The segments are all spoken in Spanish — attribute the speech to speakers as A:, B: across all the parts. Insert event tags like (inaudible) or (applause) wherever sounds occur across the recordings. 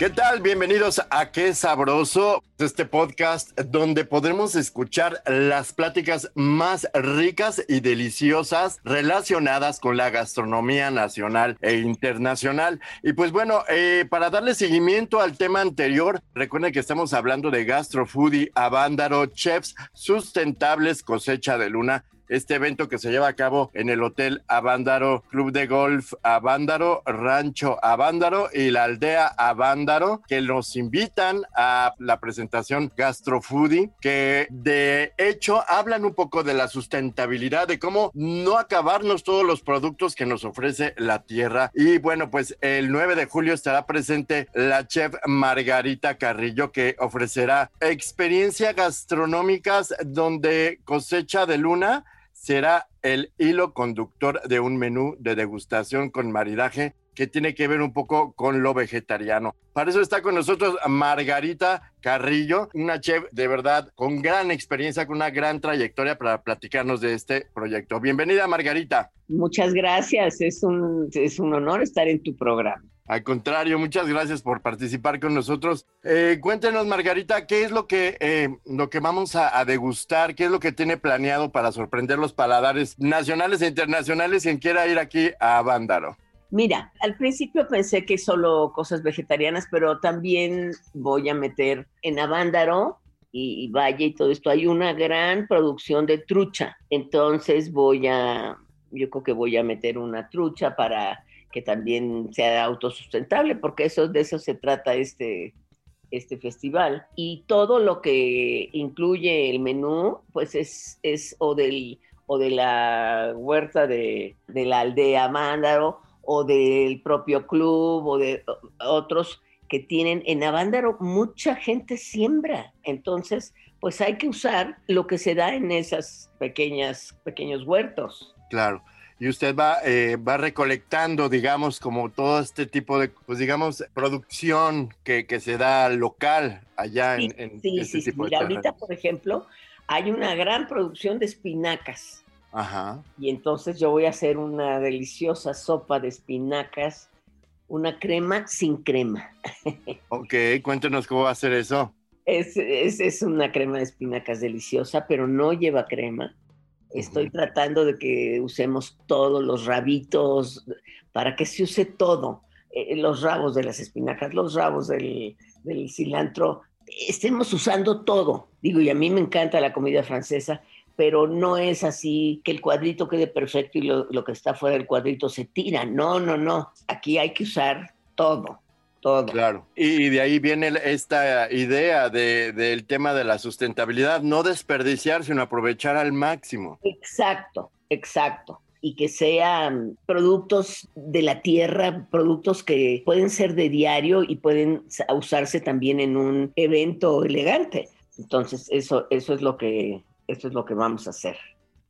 A: ¿Qué tal? Bienvenidos a Qué Sabroso, este podcast donde podremos escuchar las pláticas más ricas y deliciosas relacionadas con la gastronomía nacional e internacional. Y pues bueno, eh, para darle seguimiento al tema anterior, recuerden que estamos hablando de Gastrofoodie, Avándaro, Chefs Sustentables, Cosecha de Luna este evento que se lleva a cabo en el Hotel Avándaro, Club de Golf Avándaro, Rancho Avándaro y la aldea Avándaro, que nos invitan a la presentación Gastrofoodie, que de hecho hablan un poco de la sustentabilidad, de cómo no acabarnos todos los productos que nos ofrece la tierra. Y bueno, pues el 9 de julio estará presente la chef Margarita Carrillo, que ofrecerá experiencias gastronómicas donde cosecha de luna será el hilo conductor de un menú de degustación con maridaje que tiene que ver un poco con lo vegetariano. Para eso está con nosotros Margarita Carrillo, una chef de verdad con gran experiencia, con una gran trayectoria para platicarnos de este proyecto. Bienvenida Margarita.
B: Muchas gracias, es un, es un honor estar en tu programa.
A: Al contrario, muchas gracias por participar con nosotros. Eh, cuéntenos, Margarita, ¿qué es lo que, eh, lo que vamos a, degustar? ¿Qué es lo que tiene planeado para sorprender los paladares nacionales e internacionales quien quiera ir aquí a Vándaro?
B: Mira, al principio pensé que solo cosas vegetarianas, pero también voy a meter en Avándaro y, y Valle y todo esto. Hay una gran producción de trucha. Entonces voy a, yo creo que voy a meter una trucha para que también sea autosustentable, porque eso, de eso se trata este, este festival. Y todo lo que incluye el menú, pues es, es o, del, o de la huerta de, la aldea Mándaro, o del propio club, o de otros que tienen en Avándaro, mucha gente siembra. Entonces, pues hay que usar lo que se da en esas pequeñas, pequeños huertos.
A: Claro y usted va, eh, va recolectando, digamos, como todo este tipo de, pues digamos, producción que, que se da local allá
B: sí,
A: en, en
B: sí,
A: este
B: sí,
A: tipo
B: Mira,
A: de
B: ahorita, por ejemplo, hay una gran producción de espinacas.
A: Ajá.
B: Y entonces yo voy a hacer una deliciosa sopa de espinacas, una crema sin crema. (laughs)
A: ok, cuéntenos cómo va a ser eso.
B: Es, es, es una crema de espinacas deliciosa, pero no lleva crema. Estoy uh -huh. tratando de que usemos todos los rabitos, para que se use todo, eh, los rabos de las espinacas, los rabos del, del, cilantro, estemos usando todo. Digo, y a mí me encanta la comida francesa, pero no es así que el cuadrito quede perfecto y lo, lo que está fuera del cuadrito se tira. No, no, no. Aquí hay que usar todo. Todo.
A: Claro. Y de ahí viene esta idea de, del tema de la sustentabilidad, no desperdiciar, sino aprovechar al máximo.
B: Exacto, exacto. Y que sean productos de la tierra, productos que pueden ser de diario y pueden usarse también en un evento elegante. Entonces, eso, eso es lo que, eso es lo que vamos a hacer.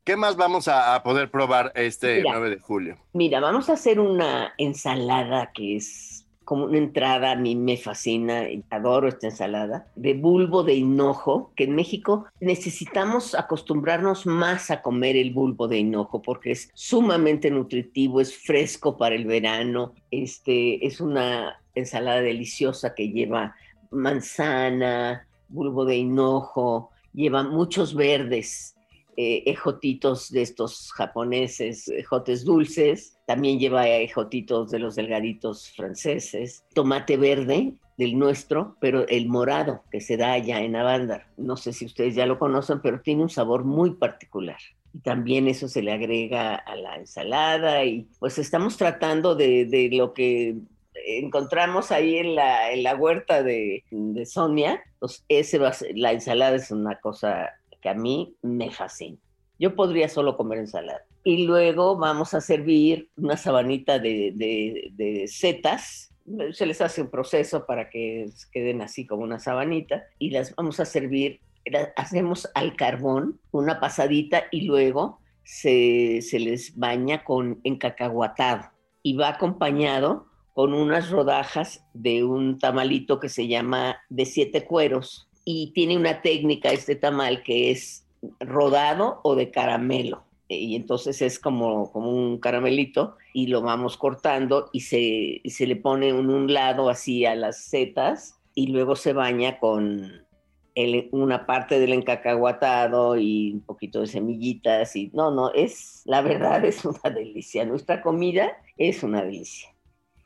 A: ¿Qué más vamos a, a poder probar este
B: mira,
A: 9 de julio?
B: Mira, vamos a hacer una ensalada que es como una entrada, a mí me fascina, adoro esta ensalada, de bulbo de hinojo, que en México necesitamos acostumbrarnos más a comer el bulbo de hinojo porque es sumamente nutritivo, es fresco para el verano, este, es una ensalada deliciosa que lleva manzana, bulbo de hinojo, lleva muchos verdes, eh, ejotitos de estos japoneses, ejotes dulces, también lleva ejotitos de los delgaditos franceses, tomate verde del nuestro, pero el morado que se da allá en Avándar. No sé si ustedes ya lo conocen, pero tiene un sabor muy particular. y también eso se le agrega a la ensalada y pues estamos tratando de, lo que encontramos ahí en la, en la huerta de, Sonia, pues ese la ensalada es una cosa que a mí me fascina. Yo podría solo comer ensalada. Y luego vamos a servir una sabanita de, de, de setas. Se les hace un proceso para que queden así como una sabanita y las vamos a servir. la- Hacemos al carbón una pasadita y luego se, se les baña con encacahuatado y va acompañado con unas rodajas de un tamalito que se llama de siete cueros y tiene una técnica este tamal que es rodado o de caramelo. Y entonces es como, como un caramelito y lo vamos cortando y se, y se le pone en un lado así a las setas y luego se baña con el- una parte del encacahuatado y un poquito de semillitas y no, no, es, la verdad es una delicia. Nuestra comida es una delicia.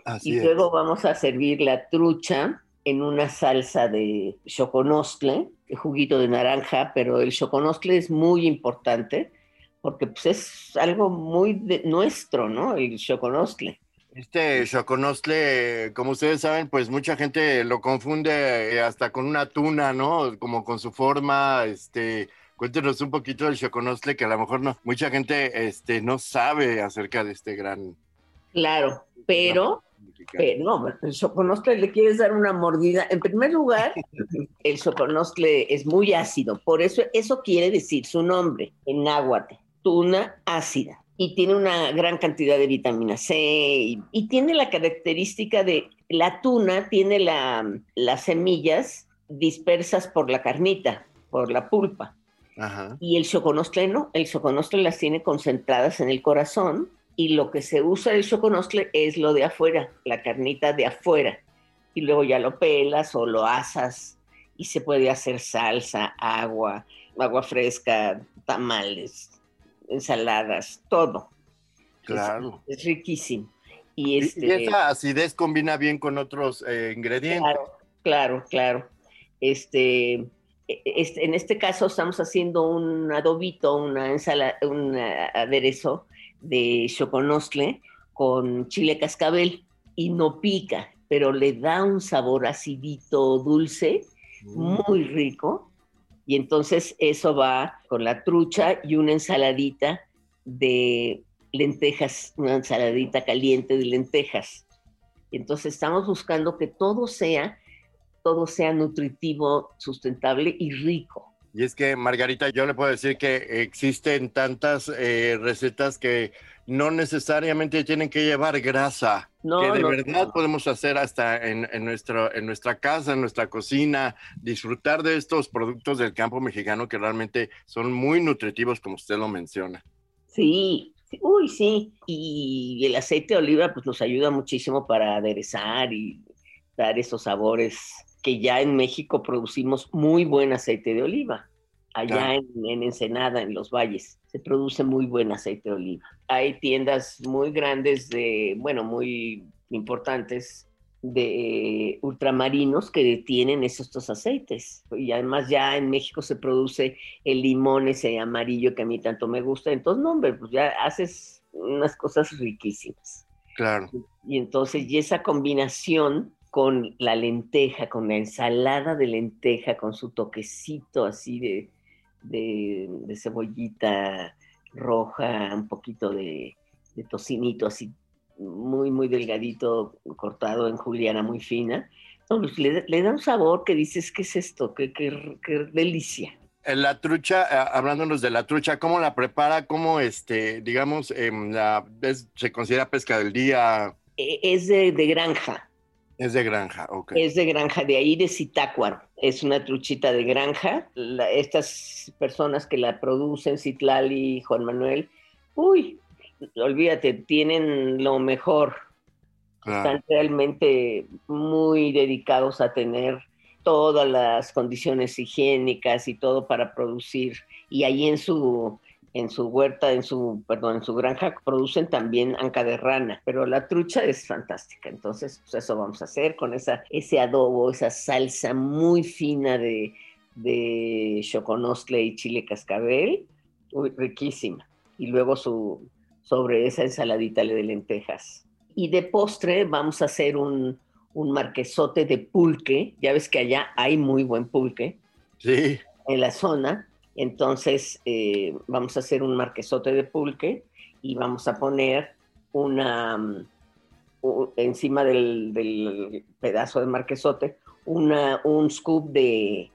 A: Así
B: Y
A: es.
B: luego vamos a servir la trucha en una salsa de choconostle, juguito de naranja, pero el choconostle es muy importante porque pues, es algo muy de- nuestro, ¿no? El choconostle.
A: Este choconostle, como ustedes saben, pues mucha gente lo confunde eh, hasta con una tuna, ¿no? Como con su forma, este, cuéntenos un poquito del choconostle, que a lo mejor no, mucha gente, este, no sabe acerca de este gran
B: Claro, pero,
A: mexicano.
B: Pero no, el choconostle le quieres dar una mordida. En primer lugar, (laughs) el choconostle es muy ácido, por eso eso quiere decir su nombre en náhuatl, tuna ácida. Y tiene una gran cantidad de vitamina C y, y tiene la característica de la tuna, tiene la- las semillas dispersas por la carnita, por la pulpa.
A: Ajá.
B: Y el choconostle no, el choconostle las tiene concentradas en el corazón y lo que se usa del choconostle es lo de afuera, la carnita de afuera. Y luego ya lo pelas o lo asas y se puede hacer salsa, agua, agua fresca, tamales, ensaladas, todo.
A: Claro.
B: Es, es riquísimo. Y este,
A: Y esa acidez combina bien con otros eh, ingredientes.
B: Claro, claro, claro. Este, e- este, en este caso estamos haciendo un adobito, una ensala, un eh, aderezo de choconostle con chile cascabel y no pica, pero le da un sabor acidito dulce,
A: Mm.
B: muy rico. Y entonces eso va con la trucha y una ensaladita de lentejas, una ensaladita caliente de lentejas. Entonces estamos buscando que todo sea, todo sea nutritivo, sustentable y rico.
A: Y es que, Margarita, yo le puedo decir que existen tantas eh, recetas que no necesariamente tienen que llevar grasa,
B: No,
A: que de
B: no,
A: verdad
B: no.
A: podemos hacer hasta en, en nuestro, en nuestra casa, en nuestra cocina, disfrutar de estos productos del campo mexicano que realmente son muy nutritivos, como usted lo menciona.
B: Sí, sí, uy, sí. Y el aceite de oliva pues nos ayuda muchísimo para aderezar y dar esos sabores que ya en México producimos muy buen aceite de oliva. Allá en Ensenada, en los valles, se produce muy buen aceite de oliva. Hay tiendas muy grandes de, bueno, muy importantes de ultramarinos que tienen esos estos aceites. Y además ya en México se produce el limón ese amarillo que a mí tanto me gusta. Entonces, no, hombre, pues ya haces unas cosas riquísimas.
A: Claro.
B: Y entonces, y esa combinación con la lenteja, con la ensalada de lenteja, con su toquecito así de, de, de cebollita roja, un poquito de, de tocinito así muy, muy delgadito, cortado en juliana muy fina. No, pues le, le da un sabor que dices, ¿qué es esto? ¿Qué, qué, qué delicia?
A: La trucha, eh, hablándonos de la trucha, ¿cómo la prepara? ¿Cómo, este, digamos, em, la, es- se considera pesca del día?
B: Eh, Es de, de granja,
A: Es de granja, ok.
B: es de granja, de ahí de Zitácuaro. Es una truchita de granja. La- estas personas que la producen, Citlali y Juan Manuel, uy, olvídate, tienen lo mejor.
A: Claro.
B: Están realmente muy dedicados a tener todas las condiciones higiénicas y todo para producir. Y ahí en su, en su huerta, en su, perdón, en su granja producen también anca de rana, pero la trucha es fantástica. Entonces, pues eso vamos a hacer con esa, ese adobo, esa salsa muy fina de, de choconostle y chile cascabel. Uy, riquísima. Y luego su, sobre esa ensaladita de lentejas. Y de postre vamos a hacer un, un marquesote de pulque. Ya ves que allá hay muy buen pulque.
A: Sí.
B: En la zona. Entonces eh, vamos a hacer un marquesote de pulque y vamos a poner una mm, encima del, del, pedazo de marquesote una, un scoop de,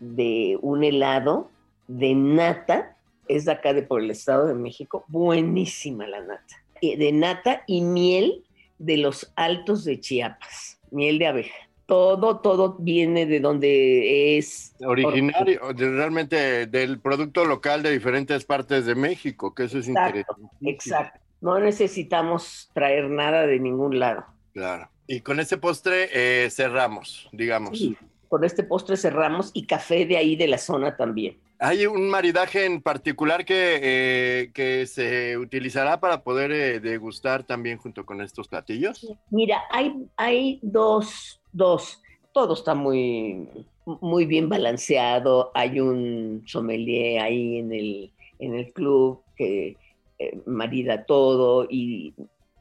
B: de un helado de nata. Es de acá de por el Estado de México. Buenísima la nata. De nata y miel de los altos de Chiapas. Miel de abeja todo, todo viene de donde es
A: originario, realmente del producto local de diferentes partes de México, que eso es interesante.
B: Exacto. No necesitamos traer nada de ningún lado.
A: Claro. Y con este postre eh, cerramos, digamos.
B: Sí, con este postre cerramos y café de ahí de la zona también.
A: ¿Hay un maridaje en particular que, eh, que se utilizará para poder eh, degustar también junto con estos platillos?
B: Mira, hay, hay dos Dos, todo está muy, muy bien balanceado. Hay un sommelier ahí en el, en el club que eh, marida todo y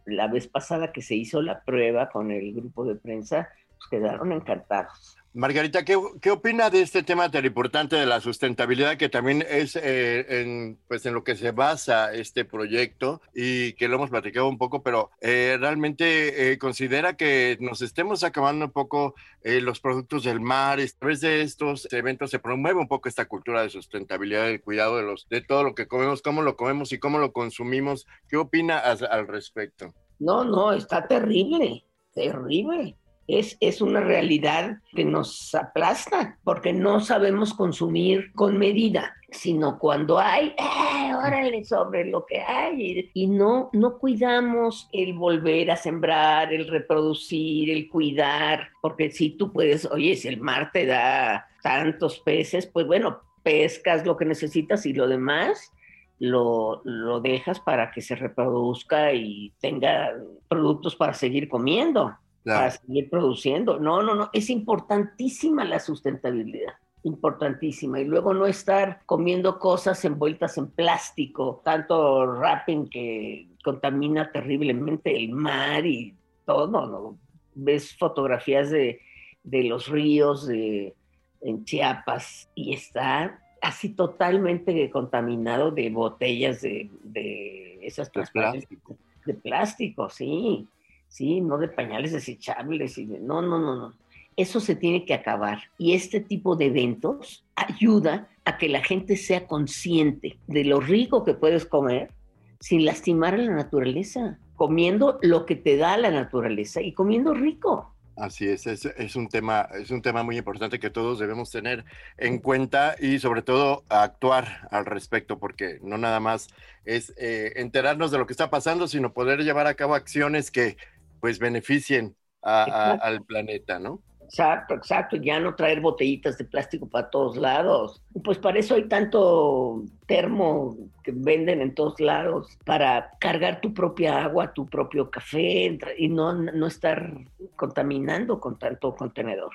B: la vez pasada que se hizo la prueba con el grupo de prensa, pues quedaron encantados.
A: Margarita, ¿qué, ¿qué, opina de este tema tan importante de la sustentabilidad que también es eh, en, pues en lo que se basa este proyecto y que lo hemos platicado un poco, pero eh, realmente eh, considera que nos estemos acabando un poco los productos del mar, a través de estos eventos se promueve un poco esta cultura de sustentabilidad, del cuidado de, los, de todo lo que comemos, cómo lo comemos y cómo lo consumimos. ¿Qué opina al respecto?
B: No, no, está terrible, terrible es, una realidad que nos aplasta porque no sabemos consumir con medida, sino cuando hay, eh, órale sobre lo que hay, y no, no cuidamos el volver a sembrar, el reproducir, el cuidar, porque si tú puedes, oye, si el mar te da tantos peces, pues bueno, pescas lo que necesitas y lo demás lo, lo, dejas para que se reproduzca y tenga productos para seguir comiendo para seguir produciendo. No, no, no, es importantísima la sustentabilidad importantísima y luego no estar comiendo cosas envueltas en plástico, tanto wrapping que contamina terriblemente el mar y todo, ¿no? Ves fotografías de, de los ríos de, en Chiapas y está así totalmente contaminado de botellas de, de esas
A: de plástico.
B: De plástico, sí. ¿Sí? No de pañales desechables y. No, no, no, no. Eso se tiene que acabar. Y este tipo de eventos ayuda a que la gente sea consciente de lo rico que puedes comer sin lastimar a la naturaleza, comiendo lo que te da la naturaleza y comiendo rico.
A: Así es, es, un tema, es un tema muy importante que todos debemos tener en cuenta y sobre todo actuar al respecto, porque no nada más es eh, enterarnos de lo que está pasando, sino poder llevar a cabo acciones que pues beneficien al planeta, ¿no?
B: Exacto, exacto, ya no traer botellitas de plástico para todos lados. Pues para eso hay tanto termo que venden en todos lados, para cargar tu propia agua, tu propio café y no, no estar contaminando con tanto contenedor.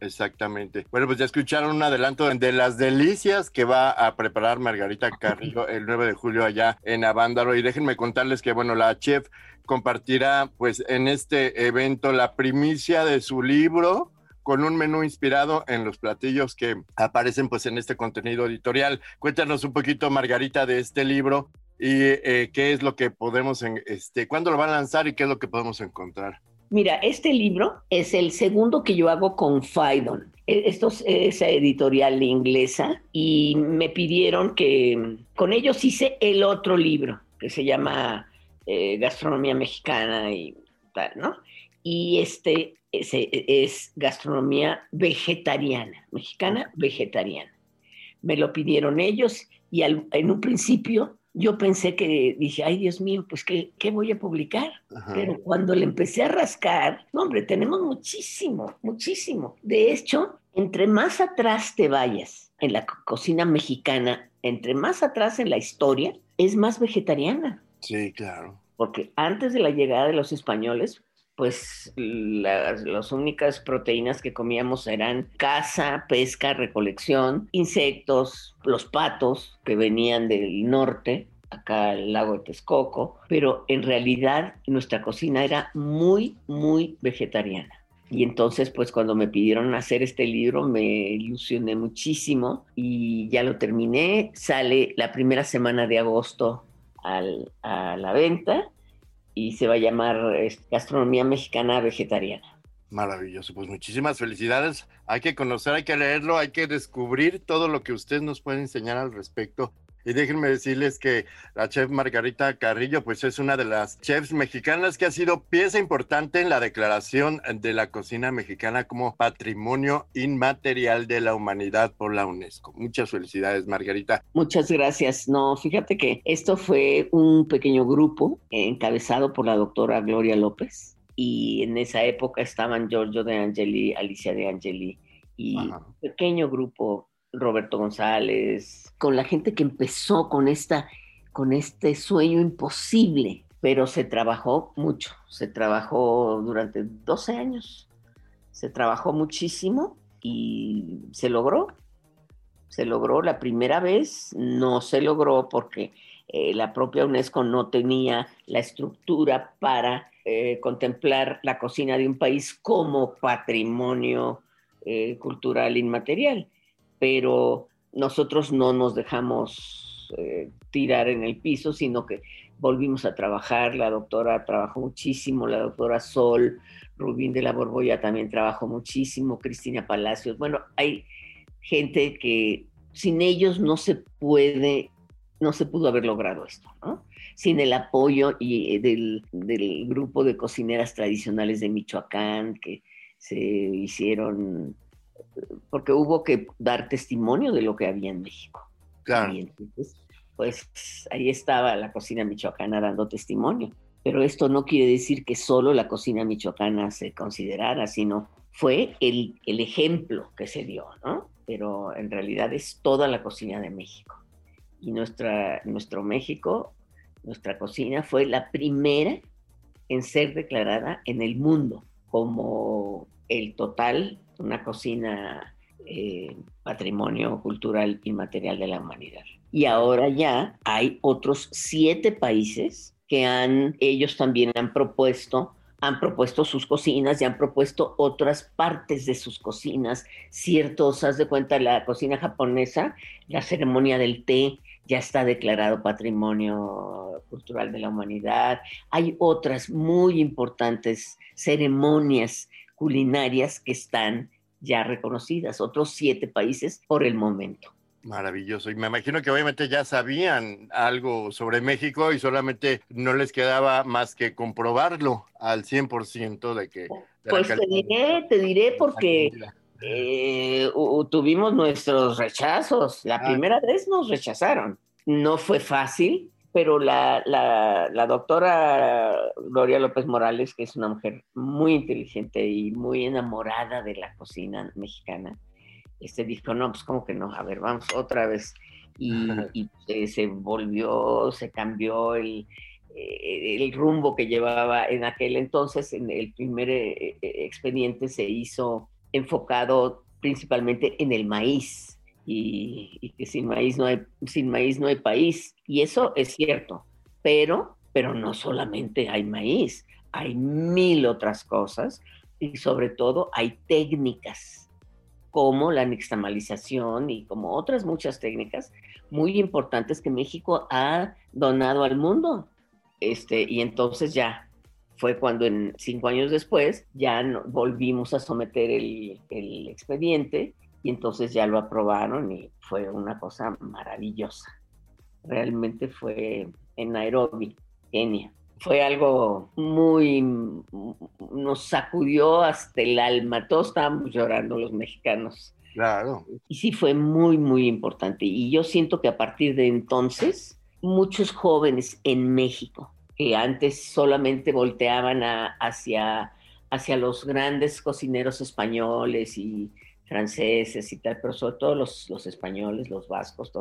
A: Exactamente. Bueno, pues ya escucharon un adelanto de las delicias que va a preparar Margarita Carrillo el 9 de julio allá en Avándaro. Y déjenme contarles que, bueno, la chef compartirá pues en este evento la primicia de su libro con un menú inspirado en los platillos que aparecen pues en este contenido editorial. Cuéntanos un poquito, Margarita, de este libro y eh, qué es lo que podemos, en, este, cuándo lo van a lanzar y qué es lo que podemos encontrar.
B: Mira, este libro es el segundo que yo hago con Faidon. E, esto es esa editorial inglesa y me pidieron que con ellos hice el otro libro que se llama eh, Gastronomía Mexicana y tal, ¿no? Y este es, es gastronomía vegetariana, mexicana vegetariana. Me lo pidieron ellos y en un principio yo pensé que dije, ay Dios mío, pues ¿qué, qué voy a publicar? Pero cuando le empecé a rascar, no, hombre, tenemos muchísimo, muchísimo. De hecho, entre más atrás te vayas en la cocina mexicana, entre más atrás en la historia, es más vegetariana.
A: Sí, claro.
B: Porque antes de la llegada de los españoles, pues las, únicas proteínas que comíamos eran caza, pesca, recolección, insectos, los patos que venían del norte, acá al lago de Texcoco, pero en realidad nuestra cocina era muy, muy vegetariana. Y entonces, pues cuando me pidieron hacer este libro, me ilusioné muchísimo y ya lo terminé. Sale la primera semana de agosto a la venta y se va a llamar este, Gastronomía Mexicana Vegetariana.
A: Maravilloso, pues muchísimas felicidades. Hay que conocer, hay que leerlo, hay que descubrir todo lo que usted nos puede enseñar al respecto. Y déjenme decirles que la chef Margarita Carrillo, pues es una de las chefs mexicanas que ha sido pieza importante en la declaración de la cocina mexicana como patrimonio inmaterial de la humanidad por la UNESCO. Muchas felicidades, Margarita.
B: Muchas gracias. No, fíjate que esto fue un pequeño grupo encabezado por la doctora Gloria López. Y en esa época estaban Giorgio de Angeli, Alicia de Angeli y un pequeño grupo Roberto González, con la gente que empezó con, esta, con este sueño imposible, pero se trabajó mucho, se trabajó durante 12 años, se trabajó muchísimo y se logró. Se logró. La primera vez, no se logró porque eh, la propia UNESCO no tenía la estructura para eh, contemplar la cocina de un país como patrimonio eh, cultural inmaterial pero nosotros no nos dejamos eh, tirar en el piso, sino que volvimos a trabajar. La doctora trabajó muchísimo, la doctora Sol, Rubín de la Borbolla también trabajó muchísimo, Cristina Palacios. Bueno, hay gente que sin ellos no se puede, no se pudo haber logrado esto, ¿no? Sin el apoyo y, eh, del, del grupo de cocineras tradicionales de Michoacán que se hicieron porque hubo que dar testimonio de lo que había en México.
A: Claro.
B: pues ahí estaba la cocina michoacana dando testimonio. Pero esto no quiere decir que solo la cocina michoacana se considerara, sino fue el, el ejemplo que se dio, ¿no? Pero en realidad es toda la cocina de México. Y nuestra, nuestro México, nuestra cocina fue la primera en ser declarada en el mundo como el total una cocina eh, patrimonio cultural inmaterial de la humanidad. Y ahora ya hay otros siete países que han, ellos también han propuesto han propuesto sus cocinas y han propuesto otras partes de sus cocinas, ciertos, haz de cuenta, la cocina japonesa, la ceremonia del té ya está declarado patrimonio cultural de la humanidad. Hay otras muy importantes ceremonias culinarias que están ya reconocidas, otros siete países por el momento.
A: Maravilloso. Y me imagino que obviamente ya sabían algo sobre México y solamente no les quedaba más que comprobarlo al 100% de que...
B: pues te diré, te diré porque eh, tuvimos nuestros rechazos. La ah. primera vez nos rechazaron. No fue fácil, pero la, la, doctora Gloria López Morales, que es una mujer muy inteligente y muy enamorada de la cocina mexicana, este dijo, no, pues como que no, a ver, vamos otra vez. Y, (laughs) se volvió, se cambió el, eh, el rumbo que llevaba en aquel entonces, en el primer eh, eh, expediente se hizo enfocado principalmente en el maíz y, que sin maíz no hay sin maíz no hay país. Y eso es cierto pero pero no solamente hay maíz hay mil otras cosas y sobre todo hay técnicas como la nixtamalización y como otras muchas técnicas muy importantes que México ha donado al mundo. Este y entonces ya fue cuando en cinco años después ya volvimos a someter el, el expediente y entonces ya lo aprobaron y fue una cosa maravillosa. Realmente fue en Nairobi, Kenia. Fue algo muy, nos sacudió hasta el alma. Todos estábamos llorando los mexicanos.
A: Claro.
B: Y sí fue muy, muy importante. Y yo siento que a partir de entonces, muchos jóvenes en México, que antes solamente volteaban hacia, hacia los grandes cocineros españoles y franceses y tal, pero sobre todo los, los españoles, los vascos,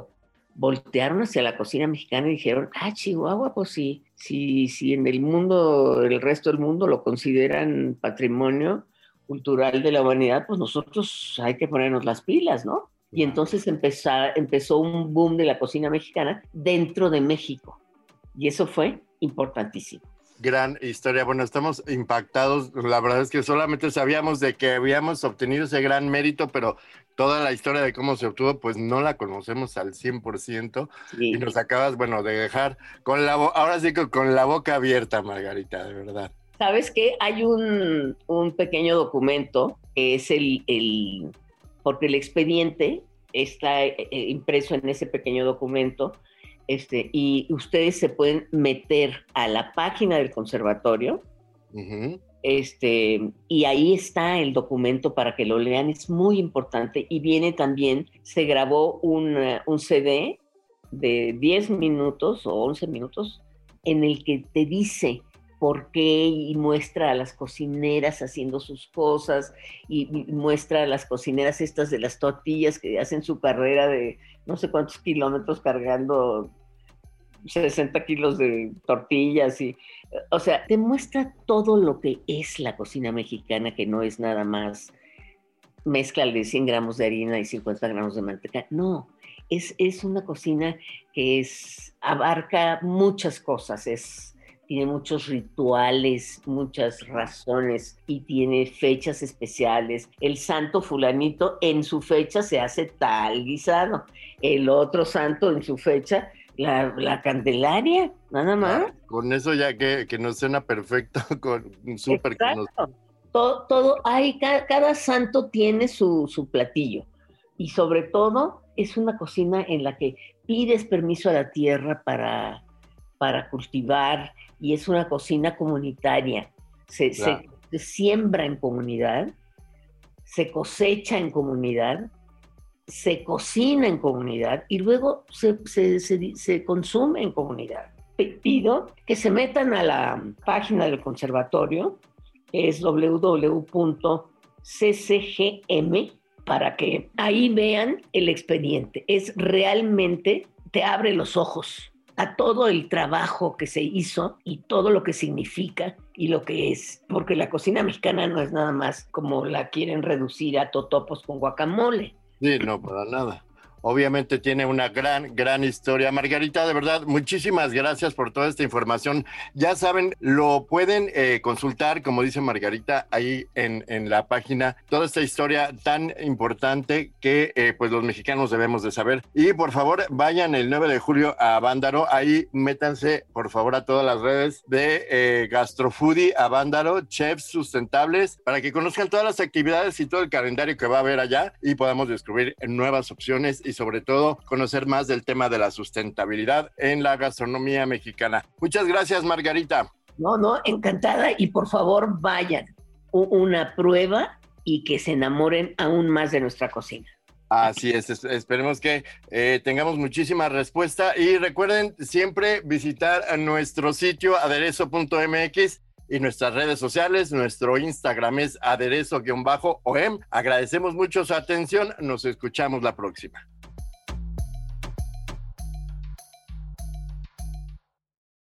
B: voltearon hacia la cocina mexicana y dijeron, ah, Chihuahua, pues sí, si, si en el mundo, el resto del mundo lo consideran patrimonio cultural de la humanidad, pues nosotros hay que ponernos las pilas, ¿no? Y entonces empezó, empezó un boom de la cocina mexicana dentro de México. Y eso fue importantísimo
A: gran historia. Bueno, estamos impactados. La verdad es que solamente sabíamos de que habíamos obtenido ese gran mérito, pero toda la historia de cómo se obtuvo, pues no la conocemos al 100%. Y nos acabas, bueno, de dejar con la ahora sí que con la boca abierta, Margarita, de verdad.
B: ¿Sabes qué? Hay un, un pequeño documento que es el, el, porque el expediente está eh, impreso en ese pequeño documento este, y ustedes se pueden meter a la página del conservatorio. Este, y ahí está el documento para que lo lean, es muy importante. Y viene también, se grabó un, un CD de 10 minutos o 11 minutos en el que te dice por qué y muestra a las cocineras haciendo sus cosas y, muestra a las cocineras estas de las tortillas que hacen su carrera de no sé cuántos kilómetros cargando 60 kilos de tortillas y, o sea, te muestra todo lo que es la cocina mexicana, que no es nada más mezcla de 100 gramos de harina y 50 gramos de manteca, no, es, es una cocina que es, abarca muchas cosas, es tiene muchos rituales, muchas razones y tiene fechas especiales. El santo fulanito en su fecha se hace tal guisado, el otro santo en su fecha la, Candelaria, nada más.
A: con eso ya que, que nos suena perfecto, (laughs) con súper
B: todo, todo, hay, cada, santo tiene su, su platillo y sobre todo es una cocina en la que pides permiso a la tierra para, para cultivar y es una cocina comunitaria. Se, se, siembra en comunidad, se cosecha en comunidad, se cocina en comunidad y luego se, se, se, consume en comunidad. Pido que se metan a la página del conservatorio, que es www.ccgm, para que ahí vean el expediente. Es realmente, te abre los ojos a todo el trabajo que se hizo y todo lo que significa y lo que es, porque la cocina mexicana no es nada más como la quieren reducir a totopos con guacamole.
A: Sí, no, para nada obviamente tiene una gran, gran historia. Margarita, de verdad, muchísimas gracias por toda esta información. Ya saben, lo pueden eh, consultar, como dice Margarita, ahí en, en, la página, toda esta historia tan importante que eh, pues los mexicanos debemos de saber. Y por favor, vayan el 9 de julio a Bándaro, ahí métanse, por favor, a todas las redes de eh, Gastrofoodie a Bándaro, chefs sustentables, para que conozcan todas las actividades y todo el calendario que va a haber allá y podamos descubrir nuevas opciones y sobre todo conocer más del tema de la sustentabilidad en la gastronomía mexicana. Muchas gracias, Margarita.
B: No, no, encantada y por favor vayan una prueba y que se enamoren aún más de nuestra cocina.
A: Así es, esperemos que eh, tengamos muchísima respuesta y recuerden siempre visitar nuestro sitio aderezo.mx y nuestras redes sociales. Nuestro Instagram es aderezo-om. Agradecemos mucho su atención. Nos escuchamos la próxima.